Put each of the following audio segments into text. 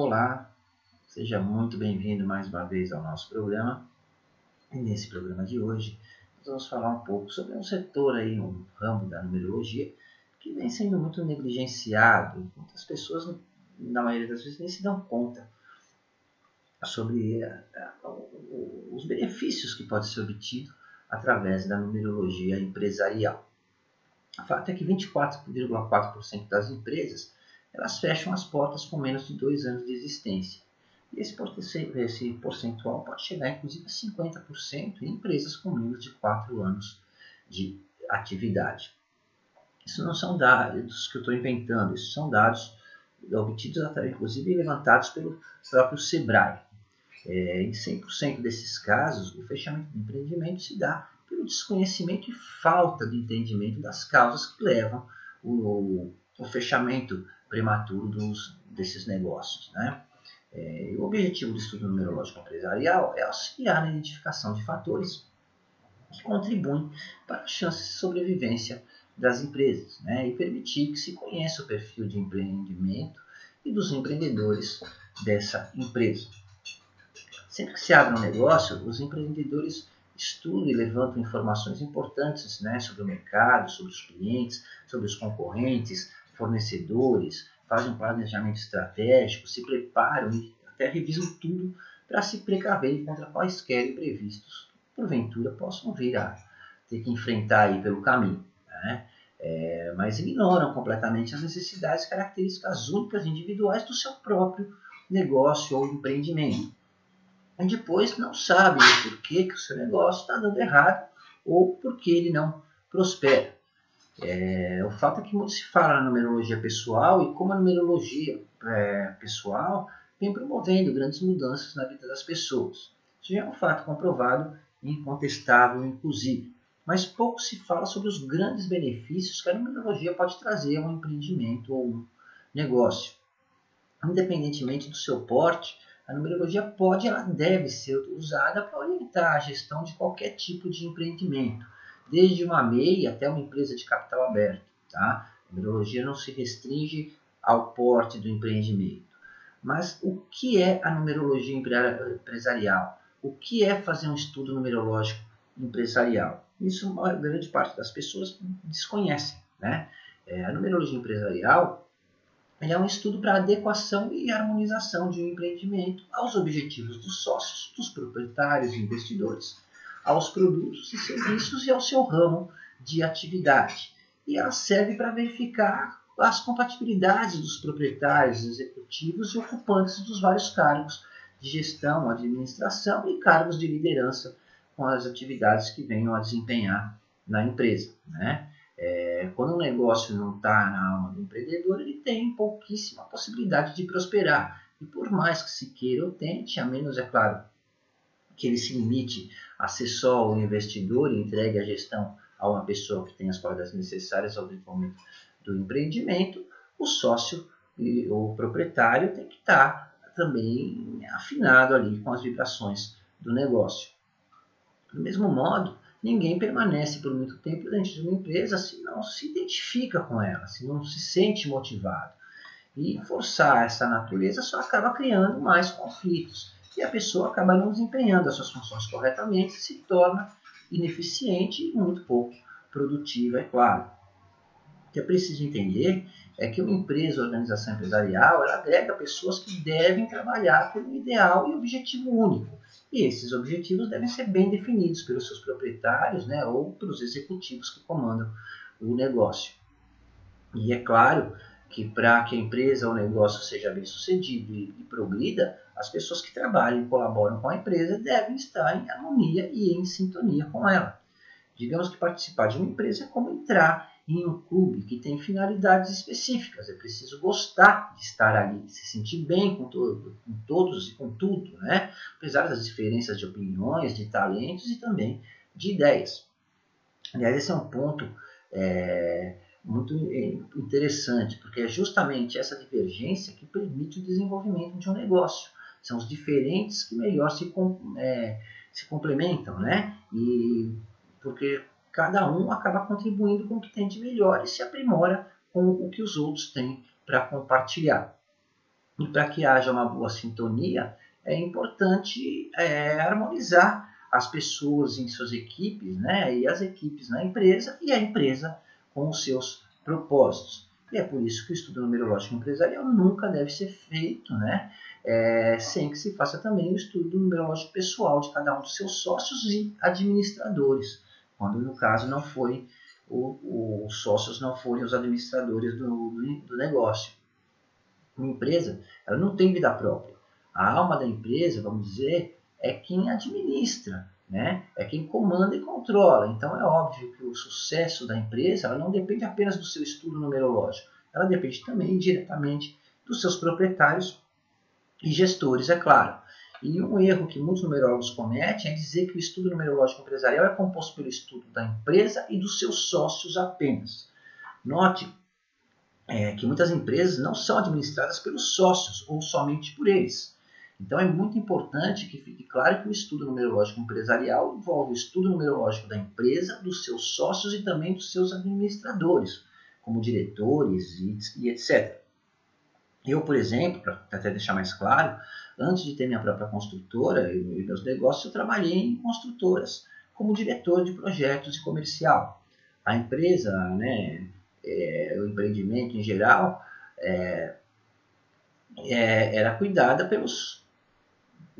Olá, seja muito bem-vindo mais uma vez ao nosso programa. E nesse programa de hoje, nós vamos falar um pouco sobre um setor aí, um ramo da numerologia, que vem sendo muito negligenciado. Muitas pessoas, na maioria das vezes, nem se dão conta sobre eh, os benefícios que pode ser obtido através da numerologia empresarial. O fato é que 24,4% das empresas elas fecham as portas com menos de dois anos de existência. E esse, percentual pode chegar inclusive a 50% em empresas com menos de 4 anos de atividade. Isso não são dados que eu estou inventando, isso são dados obtidos, inclusive levantados pelo próprio Sebrae. É, em 100% desses casos, o fechamento do empreendimento se dá pelo desconhecimento e falta de entendimento das causas que levam o, o fechamento prematuro dos, desses negócios. Né? É, o objetivo do estudo numerológico empresarial é auxiliar na identificação de fatores que contribuem para a chance de sobrevivência das empresas né? e permitir que se conheça o perfil de empreendimento e dos empreendedores dessa empresa. Sempre que se abre um negócio, os empreendedores estudam e levantam informações importantes né, sobre o mercado, sobre os clientes, sobre os concorrentes, fornecedores, fazem um planejamento estratégico, se preparam e até revisam tudo para se precaver contra quaisquer imprevistos que porventura possam vir a ter que enfrentar aí pelo caminho. Né? É, mas ignoram completamente as necessidades características únicas individuais do seu próprio negócio ou empreendimento. E depois não sabem o porquê que o seu negócio está dando errado ou porque ele não prospera. É, o fato é que muito se fala na numerologia pessoal e como a numerologia é, pessoal vem promovendo grandes mudanças na vida das pessoas. Isso já é um fato comprovado e incontestável, inclusive. Mas pouco se fala sobre os grandes benefícios que a numerologia pode trazer a um empreendimento ou um negócio. Independentemente do seu porte, a numerologia pode e ela deve ser usada para orientar a gestão de qualquer tipo de empreendimento desde uma MEI até uma empresa de capital aberto. Tá? A numerologia não se restringe ao porte do empreendimento. Mas o que é a numerologia empresarial? O que é fazer um estudo numerológico empresarial? Isso uma grande parte das pessoas desconhece. Né? É, a numerologia empresarial é um estudo para adequação e harmonização de um empreendimento aos objetivos dos sócios, dos proprietários e investidores aos produtos e serviços e ao seu ramo de atividade. E ela serve para verificar as compatibilidades dos proprietários, executivos e ocupantes dos vários cargos de gestão, administração e cargos de liderança com as atividades que venham a desempenhar na empresa. Né? É, quando um negócio não está na alma do empreendedor, ele tem pouquíssima possibilidade de prosperar. E por mais que se queira ou tente, a menos, é claro, que ele se limite a ser só o investidor e entregue a gestão a uma pessoa que tem as qualidades necessárias ao desenvolvimento do empreendimento, o sócio ou proprietário tem que estar também afinado ali com as vibrações do negócio. Do mesmo modo, ninguém permanece por muito tempo dentro de uma empresa se não se identifica com ela, se não se sente motivado. E forçar essa natureza só acaba criando mais conflitos e a pessoa acaba não desempenhando as suas funções corretamente, se torna ineficiente e muito pouco produtiva, é claro. O que é preciso entender é que uma empresa, organização empresarial, ela agrega pessoas que devem trabalhar por um ideal e objetivo único. E esses objetivos devem ser bem definidos pelos seus proprietários né, ou pelos executivos que comandam o negócio. E é claro que para que a empresa ou negócio seja bem sucedido e, e progrida, as pessoas que trabalham e colaboram com a empresa devem estar em harmonia e em sintonia com ela. Digamos que participar de uma empresa é como entrar em um clube que tem finalidades específicas. É preciso gostar de estar ali, se sentir bem com, todo, com todos e com tudo, né? apesar das diferenças de opiniões, de talentos e também de ideias. Aliás, esse é um ponto é, muito interessante, porque é justamente essa divergência que permite o desenvolvimento de um negócio são os diferentes que melhor se, é, se complementam, né? E porque cada um acaba contribuindo com o que tem de melhor e se aprimora com o que os outros têm para compartilhar. E para que haja uma boa sintonia, é importante é, harmonizar as pessoas em suas equipes, né, e as equipes na empresa e a empresa com os seus propósitos. E é por isso que o estudo numerológico empresarial nunca deve ser feito, né, é, sem que se faça também o estudo numerológico pessoal de cada um dos seus sócios e administradores, quando no caso não foi o, os sócios não forem os administradores do, do, do negócio. Uma empresa, ela não tem vida própria. A alma da empresa, vamos dizer, é quem administra, né? é quem comanda e controla. Então é óbvio que o sucesso da empresa ela não depende apenas do seu estudo numerológico, ela depende também diretamente dos seus proprietários e gestores, é claro. E um erro que muitos numerólogos cometem é dizer que o estudo numerológico empresarial é composto pelo estudo da empresa e dos seus sócios apenas. Note é, que muitas empresas não são administradas pelos sócios ou somente por eles. Então é muito importante que fique claro que o estudo numerológico empresarial envolve o estudo numerológico da empresa, dos seus sócios e também dos seus administradores, como diretores e, etc. Eu, por exemplo, para até deixar mais claro, antes de ter minha própria construtora e meus negócios, eu trabalhei em construtoras como diretor de projetos e comercial. A empresa, né, é, o empreendimento em geral, é, é, era cuidada pelos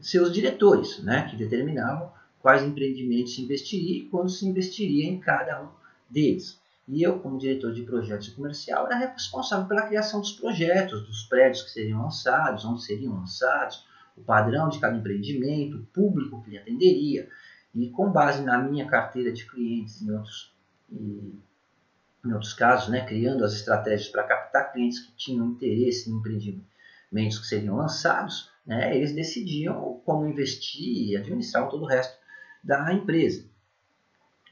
seus diretores, né, que determinavam quais empreendimentos se investiria e quando se investiria em cada um deles. E eu, como diretor de projetos comercial, era responsável pela criação dos projetos, dos prédios que seriam lançados, onde seriam lançados, o padrão de cada empreendimento, o público que ele atenderia. E com base na minha carteira de clientes em outros, em outros casos, né, criando as estratégias para captar clientes que tinham interesse em empreendimentos que seriam lançados, né, eles decidiam como investir e administrar todo o resto da empresa.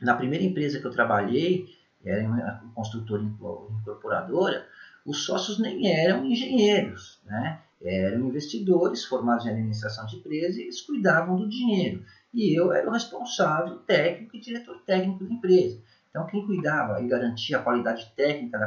Na primeira empresa que eu trabalhei, era uma construtora incorporadora, os sócios nem eram engenheiros, né? eram investidores formados em administração de empresa e eles cuidavam do dinheiro. E eu era o responsável técnico e diretor técnico da empresa. Então, quem cuidava e garantia a qualidade técnica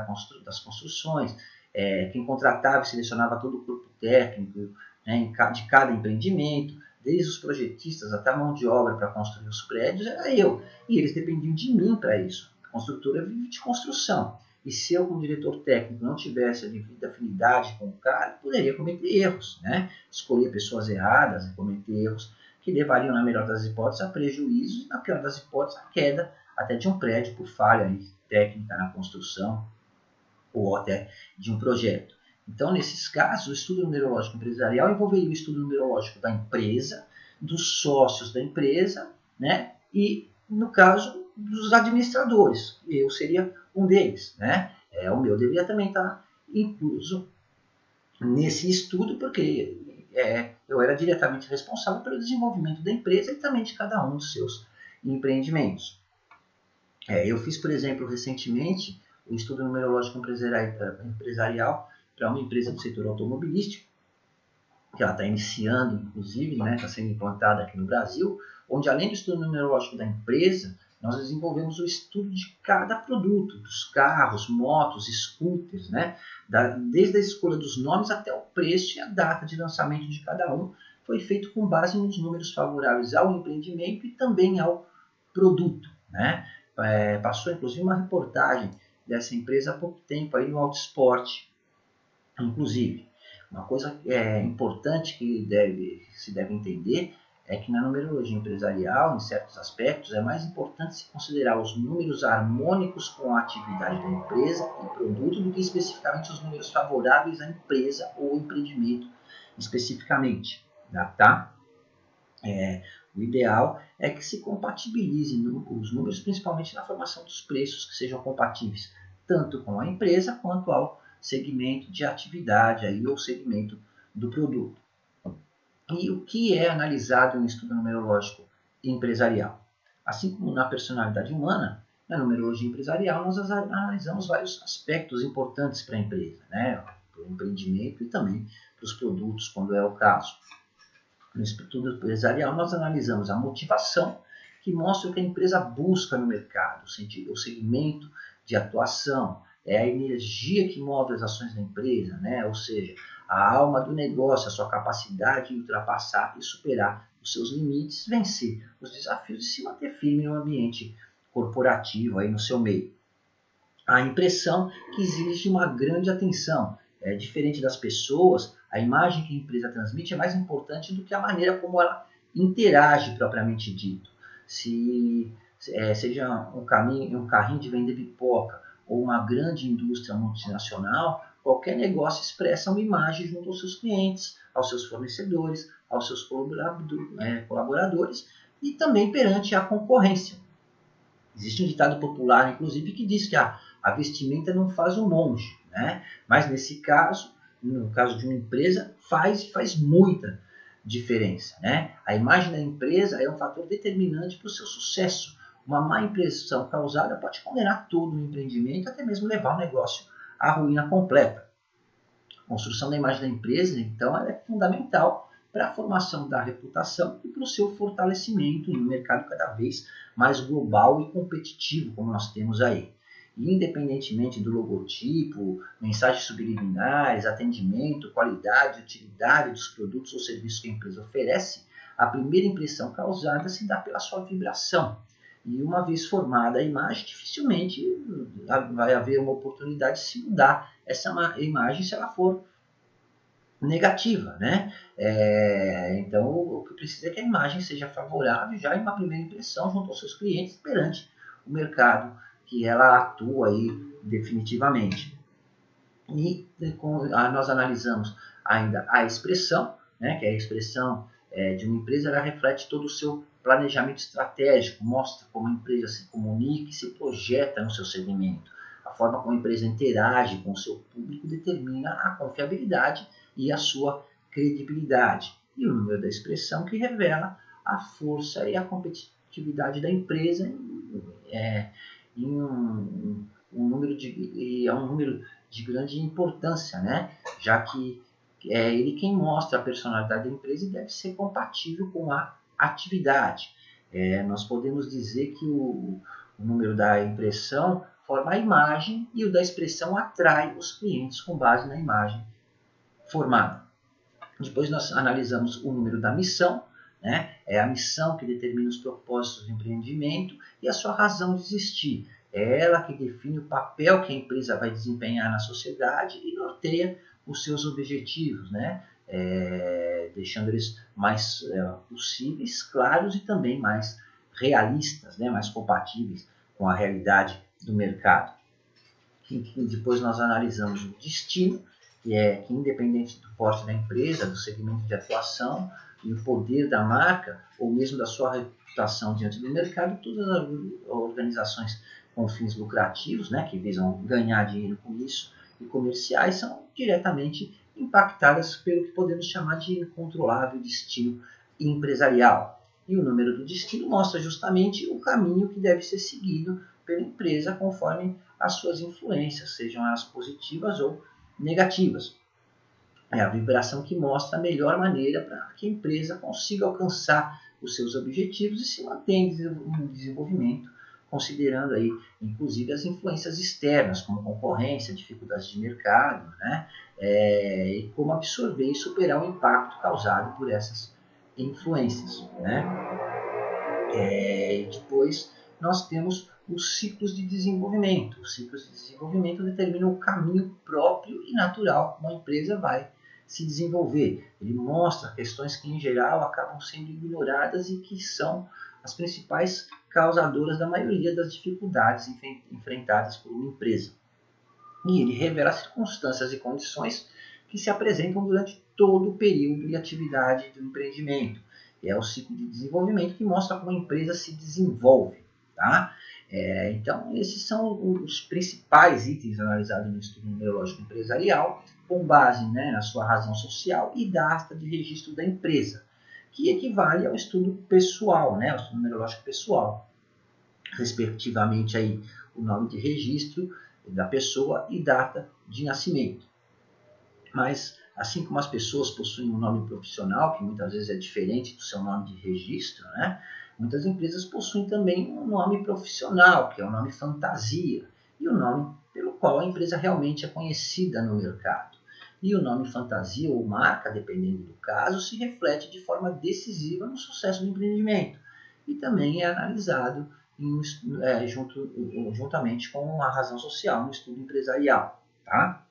das construções, é, quem contratava e selecionava todo o corpo técnico né, de cada empreendimento, desde os projetistas até a mão de obra para construir os prédios, era eu. E eles dependiam de mim para isso construtora vive de construção. E se eu, como diretor técnico, não tivesse a devida afinidade com o cara, poderia cometer erros, né? Escolher pessoas erradas cometer erros que levariam, na melhor das hipóteses, a prejuízos e, na pior das hipóteses, a queda até de um prédio por falha técnica na construção ou até de um projeto. Então, nesses casos, o estudo numerológico empresarial envolveria o estudo numerológico da empresa, dos sócios da empresa, né? E, no caso, dos administradores. Eu seria um deles, né? É, o meu deveria também estar incluso nesse estudo, porque é, eu era diretamente responsável pelo desenvolvimento da empresa e também de cada um dos seus empreendimentos. É, eu fiz, por exemplo, recentemente um estudo numerológico empresarial para uma empresa do setor automobilístico, que ela está iniciando, inclusive, está né, tá sendo implantada aqui no Brasil, onde além do estudo numerológico da empresa, nós desenvolvemos o estudo de cada produto, dos carros, motos, scooters, né? Da, desde a escolha dos nomes até o preço e a data de lançamento de cada um, foi feito com base nos números favoráveis ao empreendimento e também ao produto. Né? É, passou inclusive uma reportagem dessa empresa há pouco tempo aí no Autosport, inclusive. Uma coisa é, importante que deve, se deve entender é que na numerologia empresarial, em certos aspectos, é mais importante se considerar os números harmônicos com a atividade da empresa e produto do que especificamente os números favoráveis à empresa ou empreendimento especificamente. Tá? É, o ideal é que se compatibilize os números, principalmente na formação dos preços, que sejam compatíveis tanto com a empresa quanto ao segmento de atividade aí, ou segmento do produto. E o que é analisado no estudo numerológico empresarial? Assim como na personalidade humana, na numerologia empresarial nós analisamos vários aspectos importantes para a empresa, né? para o empreendimento e também para os produtos, quando é o caso. No estudo empresarial nós analisamos a motivação, que mostra o que a empresa busca no mercado, o segmento de atuação, é a energia que move as ações da empresa, né? ou seja, a alma do negócio, a sua capacidade de ultrapassar e superar os seus limites, vencer os desafios e se manter firme no ambiente corporativo, aí no seu meio. A impressão que exige uma grande atenção. É diferente das pessoas, a imagem que a empresa transmite é mais importante do que a maneira como ela interage propriamente dito. Se é, seja um, caminho, um carrinho de vender pipoca ou uma grande indústria multinacional, qualquer negócio expressa uma imagem junto aos seus clientes, aos seus fornecedores, aos seus é, colaboradores e também perante a concorrência. Existe um ditado popular, inclusive, que diz que a, a vestimenta não faz o um monge, né? mas nesse caso, no caso de uma empresa, faz faz muita diferença. Né? A imagem da empresa é um fator determinante para o seu sucesso. Uma má impressão causada pode condenar todo o empreendimento, até mesmo levar o negócio à ruína completa. A construção da imagem da empresa, então, é fundamental para a formação da reputação e para o seu fortalecimento no mercado cada vez mais global e competitivo, como nós temos aí independentemente do logotipo, mensagens subliminares, atendimento, qualidade, utilidade dos produtos ou serviços que a empresa oferece, a primeira impressão causada se dá pela sua vibração. E uma vez formada a imagem, dificilmente vai haver uma oportunidade de se mudar essa imagem se ela for negativa, né? É, então, o que precisa é que a imagem seja favorável já em uma primeira impressão junto aos seus clientes perante o mercado que ela atua aí definitivamente. E nós analisamos ainda a expressão, né, que é a expressão é, de uma empresa, ela reflete todo o seu planejamento estratégico, mostra como a empresa se comunica e se projeta no seu segmento. A forma como a empresa interage com o seu público determina a confiabilidade e a sua credibilidade. E o número da expressão que revela a força e a competitividade da empresa é, em um, um número de é um número de grande importância, né? Já que é ele quem mostra a personalidade da empresa e deve ser compatível com a atividade. É, nós podemos dizer que o, o número da impressão forma a imagem e o da expressão atrai os clientes com base na imagem formada. Depois nós analisamos o número da missão, né? É a missão que determina os propósitos do empreendimento e a sua razão de existir. É ela que define o papel que a empresa vai desempenhar na sociedade e norteia os seus objetivos, né? É, deixando eles mais é, possíveis, claros e também mais realistas, né? mais compatíveis com a realidade do mercado. depois nós analisamos o destino, que é que independente do porte da empresa, do segmento de atuação, e o poder da marca, ou mesmo da sua reputação diante do mercado, todas as organizações com fins lucrativos, né, que visam ganhar dinheiro com isso, e comerciais, são diretamente impactadas pelo que podemos chamar de incontrolável destino empresarial. E o número do destino mostra justamente o caminho que deve ser seguido pela empresa conforme as suas influências, sejam elas positivas ou negativas é a vibração que mostra a melhor maneira para que a empresa consiga alcançar os seus objetivos e se mantenha em desenvolvimento, considerando aí, inclusive, as influências externas, como concorrência, dificuldades de mercado, né? É, e como absorver e superar o impacto causado por essas influências, né? É, depois nós temos os ciclos de desenvolvimento. Os ciclos de desenvolvimento determinam o caminho próprio e natural que uma empresa vai se desenvolver. Ele mostra questões que, em geral, acabam sendo ignoradas e que são as principais causadoras da maioria das dificuldades enfrentadas por uma empresa. E ele revela circunstâncias e condições que se apresentam durante todo o período de atividade do empreendimento. É o ciclo de desenvolvimento que mostra como a empresa se desenvolve. Tá? É, então, esses são os principais itens analisados no estudo numerológico empresarial com base né, na sua razão social e data de registro da empresa, que equivale ao estudo pessoal, né, ao estudo numerológico pessoal, respectivamente aí o nome de registro da pessoa e data de nascimento. Mas assim como as pessoas possuem um nome profissional, que muitas vezes é diferente do seu nome de registro, né, muitas empresas possuem também um nome profissional, que é o nome fantasia, e o nome pelo qual a empresa realmente é conhecida no mercado. E o nome fantasia ou marca, dependendo do caso, se reflete de forma decisiva no sucesso do empreendimento e também é analisado em, é, junto, juntamente com a razão social no estudo empresarial. Tá?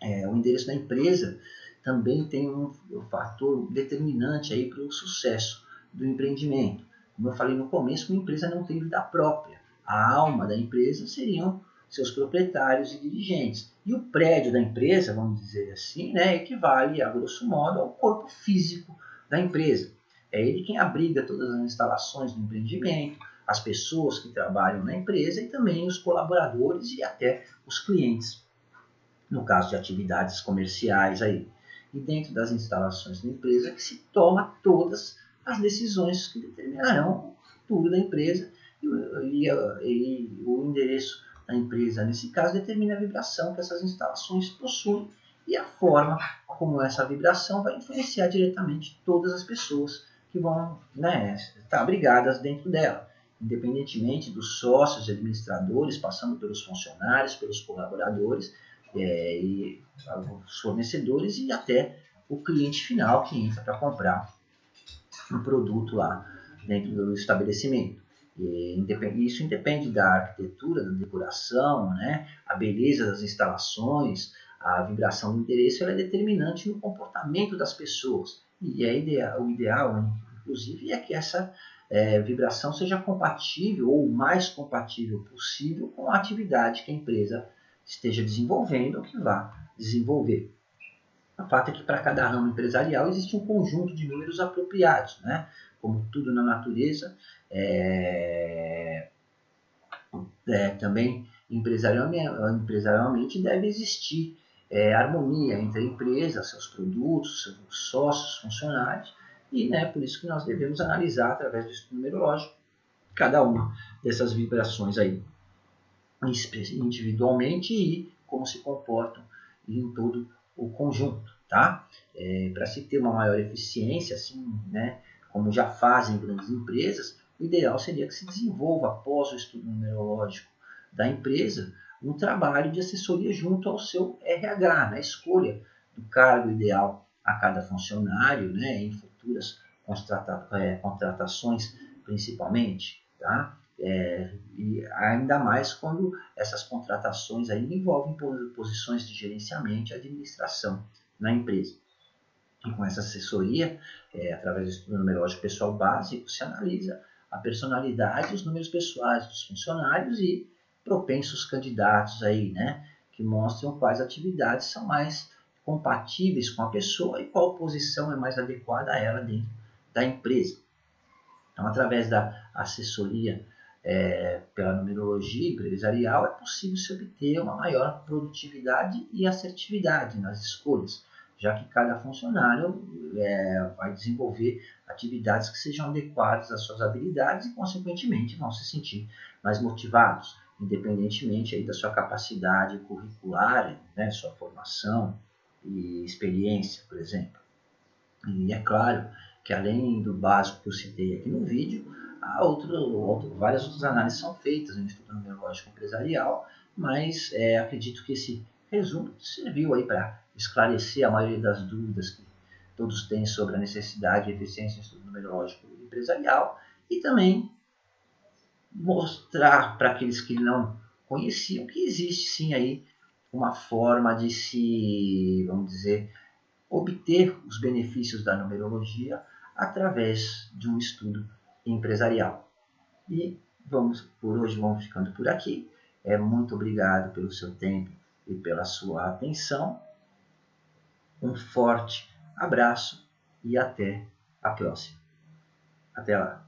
É, o endereço da empresa também tem um, fator determinante para o sucesso do empreendimento. Como eu falei no começo, uma empresa não tem vida própria. A alma da empresa seriam seus proprietários e dirigentes. E o prédio da empresa, vamos dizer assim, né, equivale, a grosso modo, ao corpo físico da empresa. É ele quem abriga todas as instalações do empreendimento, as pessoas que trabalham na empresa e também os colaboradores e até os clientes, no caso de atividades comerciais aí. E dentro das instalações da empresa que se toma todas as decisões que determinarão o futuro da empresa e, e, e o endereço da empresa, nesse caso, determina a vibração que essas instalações possuem e a forma como essa vibração vai influenciar diretamente todas as pessoas que vão né, estar abrigadas dentro dela, independentemente dos sócios e administradores, passando pelos funcionários, pelos colaboradores, é, e os fornecedores e até o cliente final que entra para comprar um produto lá dentro do estabelecimento. Isso independe da arquitetura, da decoração, né? a beleza das instalações, a vibração do interesse ela é determinante no comportamento das pessoas. E é ideal, o ideal, inclusive, é que essa é, vibração seja compatível ou o mais compatível possível com a atividade que a empresa esteja desenvolvendo ou que vá desenvolver. O fato é que para cada ramo empresarial existe um conjunto de números apropriados, né? Como tudo na natureza, é, é, também empresarialmente, empresarialmente deve existir é, harmonia entre a empresa, seus produtos, seus sócios, funcionários, e né, por isso que nós devemos analisar através do estudo numerológico cada uma dessas vibrações aí individualmente e como se comportam em todo o conjunto, tá? É, Para se ter uma maior eficiência, assim, né, como já fazem grandes empresas, o ideal seria que se desenvolva, após o estudo numerológico da empresa, um trabalho de assessoria junto ao seu RH, na escolha do cargo ideal a cada funcionário, né, em futuras é, contratações principalmente, tá? É, e ainda mais quando essas contratações aí envolvem posições de gerenciamento e administração na empresa. E com essa assessoria, é, através do estudo numerológico pessoal básico, se analisa a personalidade, os números pessoais dos funcionários e propensos candidatos aí, né, que mostram quais atividades são mais compatíveis com a pessoa e qual posição é mais adequada a ela dentro da empresa. Então, através da assessoria é, pela numerologia empresarial, é possível se obter uma maior produtividade e assertividade nas escolhas, já que cada funcionário é, vai desenvolver atividades que sejam adequadas às suas habilidades e, consequentemente, vão se sentir mais motivados, independentemente aí da sua capacidade curricular, né, sua formação e experiência, por exemplo. E é claro que além do básico que eu citei aqui no vídeo, há outro, outro, várias outras análises são feitas no Instituto Numerológico Empresarial, mas é, acredito que esse resumo serviu aí para esclarecer a maioria das dúvidas que todos têm sobre a necessidade e eficiência do estudo numerológico empresarial e também mostrar para aqueles que não conheciam que existe sim aí uma forma de se, vamos dizer, obter os benefícios da numerologia através de um estudo empresarial. E vamos por hoje vamos ficando por aqui. É muito obrigado pelo seu tempo e pela sua atenção. Um forte abraço e até a próxima. Até lá.